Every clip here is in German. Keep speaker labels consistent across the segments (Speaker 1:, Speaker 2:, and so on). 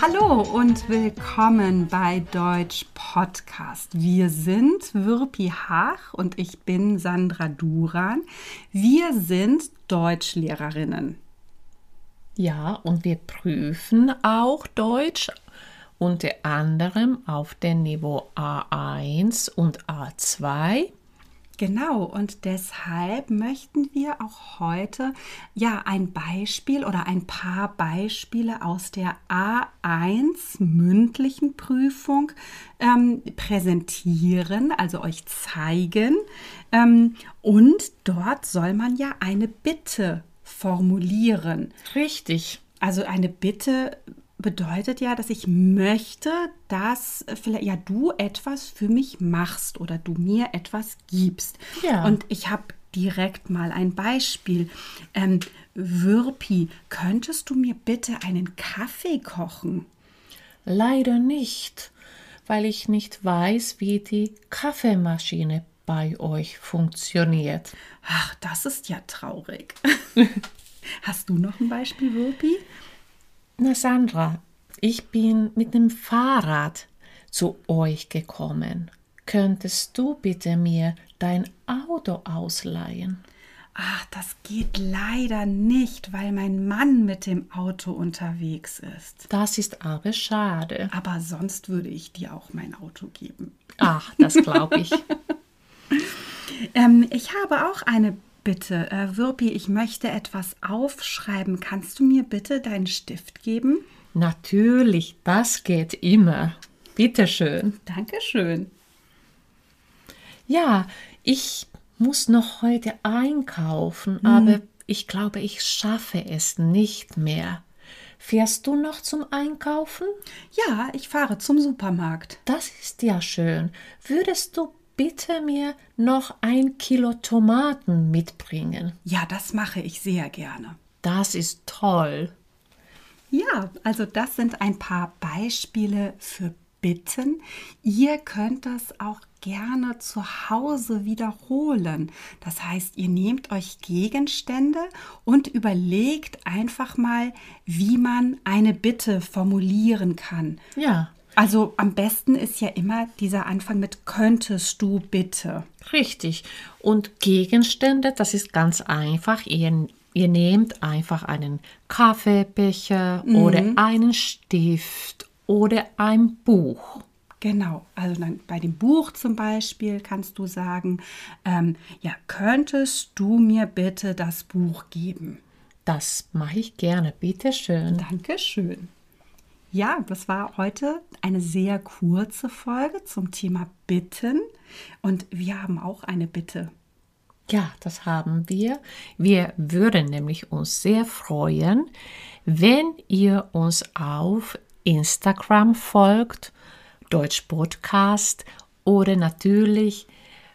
Speaker 1: Hallo und willkommen bei Deutsch Podcast. Wir sind Wirpi Hach und ich bin Sandra Duran. Wir sind Deutschlehrerinnen.
Speaker 2: Ja, und wir prüfen auch Deutsch unter anderem auf dem Niveau A1 und A2
Speaker 1: Genau, und deshalb möchten wir auch heute ja ein Beispiel oder ein paar Beispiele aus der A1 mündlichen Prüfung ähm, präsentieren, also euch zeigen. Ähm, und dort soll man ja eine Bitte formulieren.
Speaker 2: Richtig.
Speaker 1: Also eine Bitte bedeutet ja, dass ich möchte, dass vielleicht ja du etwas für mich machst oder du mir etwas gibst. Ja. Und ich habe direkt mal ein Beispiel. Ähm, Würpi, könntest du mir bitte einen Kaffee kochen?
Speaker 2: Leider nicht, weil ich nicht weiß, wie die Kaffeemaschine bei euch funktioniert.
Speaker 1: Ach, das ist ja traurig. Hast du noch ein Beispiel, Würpi?
Speaker 2: Na Sandra, ich bin mit dem Fahrrad zu euch gekommen. Könntest du bitte mir dein Auto ausleihen?
Speaker 1: Ach, das geht leider nicht, weil mein Mann mit dem Auto unterwegs ist.
Speaker 2: Das ist aber schade.
Speaker 1: Aber sonst würde ich dir auch mein Auto geben.
Speaker 2: Ach, das glaube ich.
Speaker 1: ähm, ich habe auch eine bitte, äh, Wirpi, ich möchte etwas aufschreiben. Kannst du mir bitte deinen Stift geben?
Speaker 2: Natürlich, das geht immer. Bitte schön.
Speaker 1: Dankeschön.
Speaker 2: Ja, ich muss noch heute einkaufen, hm. aber ich glaube, ich schaffe es nicht mehr. Fährst du noch zum Einkaufen?
Speaker 1: Ja, ich fahre zum Supermarkt.
Speaker 2: Das ist ja schön. Würdest du bitte mir noch ein Kilo Tomaten mitbringen.
Speaker 1: Ja, das mache ich sehr gerne.
Speaker 2: Das ist toll.
Speaker 1: Ja, also das sind ein paar Beispiele für Bitten. Ihr könnt das auch gerne zu Hause wiederholen. Das heißt, ihr nehmt euch Gegenstände und überlegt einfach mal, wie man eine Bitte formulieren kann.
Speaker 2: Ja.
Speaker 1: Also am besten ist ja immer dieser Anfang mit könntest du bitte.
Speaker 2: Richtig. Und Gegenstände, das ist ganz einfach. Ihr, ihr nehmt einfach einen Kaffeebecher mhm. oder einen Stift oder ein Buch.
Speaker 1: Genau, also dann bei dem Buch zum Beispiel kannst du sagen, ähm, ja, könntest du mir bitte das Buch geben?
Speaker 2: Das mache ich gerne, bitte schön.
Speaker 1: Dankeschön. Ja, das war heute eine sehr kurze Folge zum Thema Bitten und wir haben auch eine Bitte.
Speaker 2: Ja, das haben wir. Wir würden nämlich uns sehr freuen, wenn ihr uns auf Instagram folgt, Deutsch Podcast oder natürlich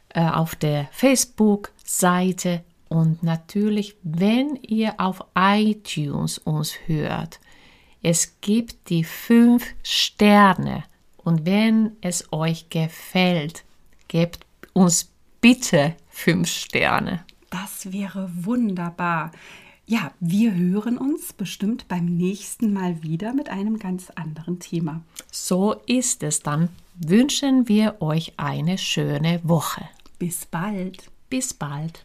Speaker 2: äh, auf der Facebook-Seite und natürlich, wenn ihr auf iTunes uns hört. Es gibt die fünf Sterne. Und wenn es euch gefällt, gebt uns bitte fünf Sterne.
Speaker 1: Das wäre wunderbar. Ja, wir hören uns bestimmt beim nächsten Mal wieder mit einem ganz anderen Thema.
Speaker 2: So ist es. Dann wünschen wir euch eine schöne Woche.
Speaker 1: Bis bald.
Speaker 2: Bis bald.